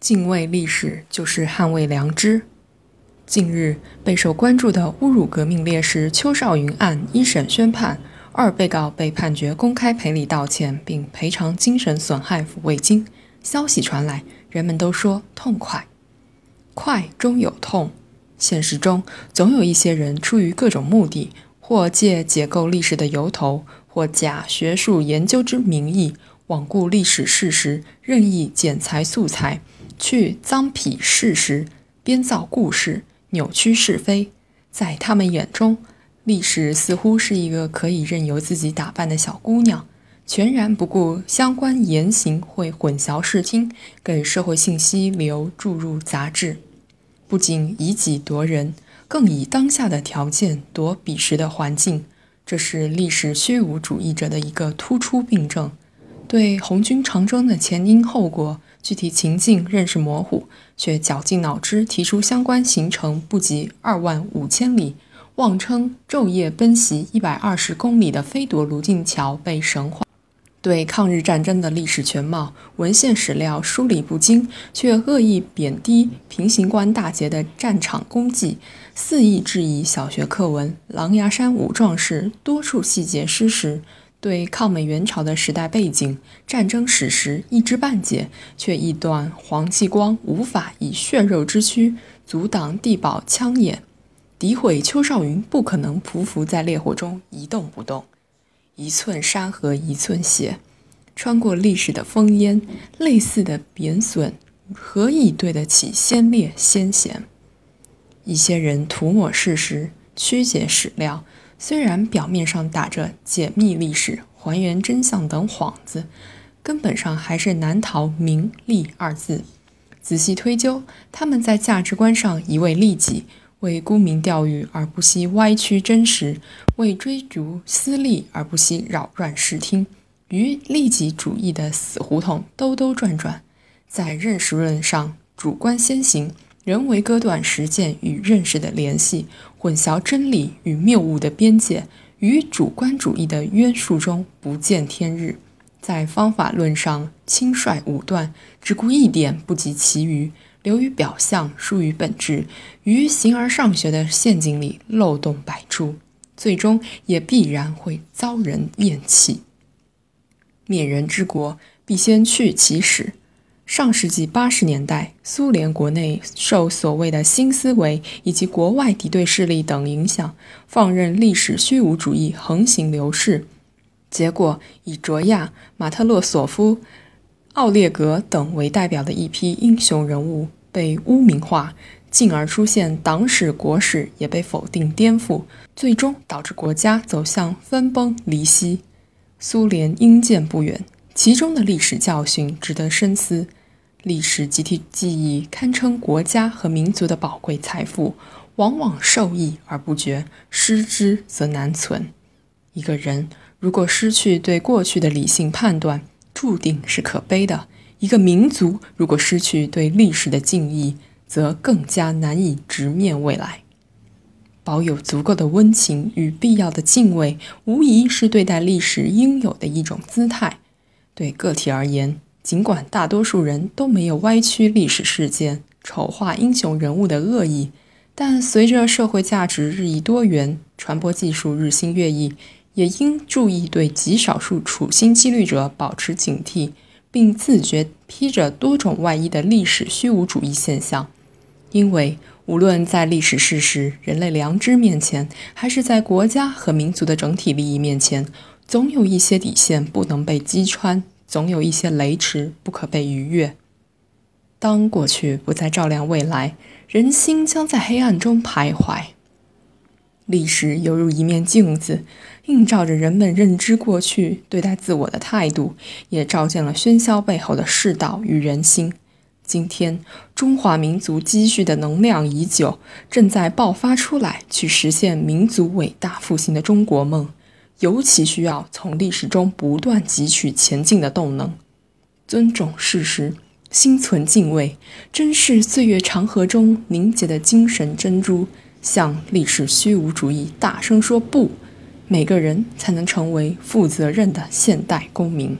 敬畏历史就是捍卫良知。近日备受关注的侮辱革命烈士邱少云案一审宣判，二被告被判决公开赔礼道歉，并赔偿精神损害抚慰金。消息传来，人们都说痛快，快中有痛。现实中总有一些人出于各种目的，或借解构历史的由头，或假学术研究之名义，罔顾历史事实，任意剪裁素材。去脏痞事实，编造故事，扭曲是非。在他们眼中，历史似乎是一个可以任由自己打扮的小姑娘，全然不顾相关言行会混淆视听，给社会信息流注入杂质。不仅以己夺人，更以当下的条件夺彼时的环境。这是历史虚无主义者的一个突出病症。对红军长征的前因后果。具体情境认识模糊，却绞尽脑汁提出相关行程不及二万五千里，妄称昼夜奔袭一百二十公里的飞夺泸定桥被神化。对抗日战争的历史全貌、文献史料梳理不精，却恶意贬低平型关大捷的战场功绩，肆意质疑小学课文《狼牙山五壮士》多处细节失实。对抗美援朝的时代背景、战争史实一知半解，却臆断黄继光无法以血肉之躯阻挡地堡枪眼，诋毁邱少云不可能匍匐在烈火中一动不动。一寸山河一寸血，穿过历史的烽烟，类似的贬损，何以对得起先烈先贤？一些人涂抹事实，曲解史料。虽然表面上打着解密历史、还原真相等幌子，根本上还是难逃“名利”二字。仔细推究，他们在价值观上一味利己，为沽名钓誉而不惜歪曲真实，为追逐私利而不惜扰乱视听，于利己主义的死胡同兜兜转转，在认识论上主观先行。人为割断实践与认识的联系，混淆真理与谬误的边界，于主观主义的约束中不见天日。在方法论上轻率武断，只顾一点不及其余，流于表象，疏于本质，于形而上学的陷阱里漏洞百出，最终也必然会遭人厌弃。灭人之国，必先去其始。上世纪八十年代，苏联国内受所谓的新思维以及国外敌对势力等影响，放任历史虚无主义横行流逝，结果以卓娅、马特洛索夫、奥列格等为代表的一批英雄人物被污名化，进而出现党史国史也被否定颠覆，最终导致国家走向分崩离析。苏联应见不远，其中的历史教训值得深思。历史集体记忆堪称国家和民族的宝贵财富，往往受益而不觉，失之则难存。一个人如果失去对过去的理性判断，注定是可悲的；一个民族如果失去对历史的敬意，则更加难以直面未来。保有足够的温情与必要的敬畏，无疑是对待历史应有的一种姿态。对个体而言，尽管大多数人都没有歪曲历史事件、丑化英雄人物的恶意，但随着社会价值日益多元，传播技术日新月异，也应注意对极少数处心积虑者保持警惕，并自觉披着多种外衣的历史虚无主义现象。因为无论在历史事实、人类良知面前，还是在国家和民族的整体利益面前，总有一些底线不能被击穿。总有一些雷池不可被逾越。当过去不再照亮未来，人心将在黑暗中徘徊。历史犹如一面镜子，映照着人们认知过去、对待自我的态度，也照见了喧嚣背后的世道与人心。今天，中华民族积蓄的能量已久，正在爆发出来，去实现民族伟大复兴的中国梦。尤其需要从历史中不断汲取前进的动能，尊重事实，心存敬畏，珍视岁月长河中凝结的精神珍珠，向历史虚无主义大声说不，每个人才能成为负责任的现代公民。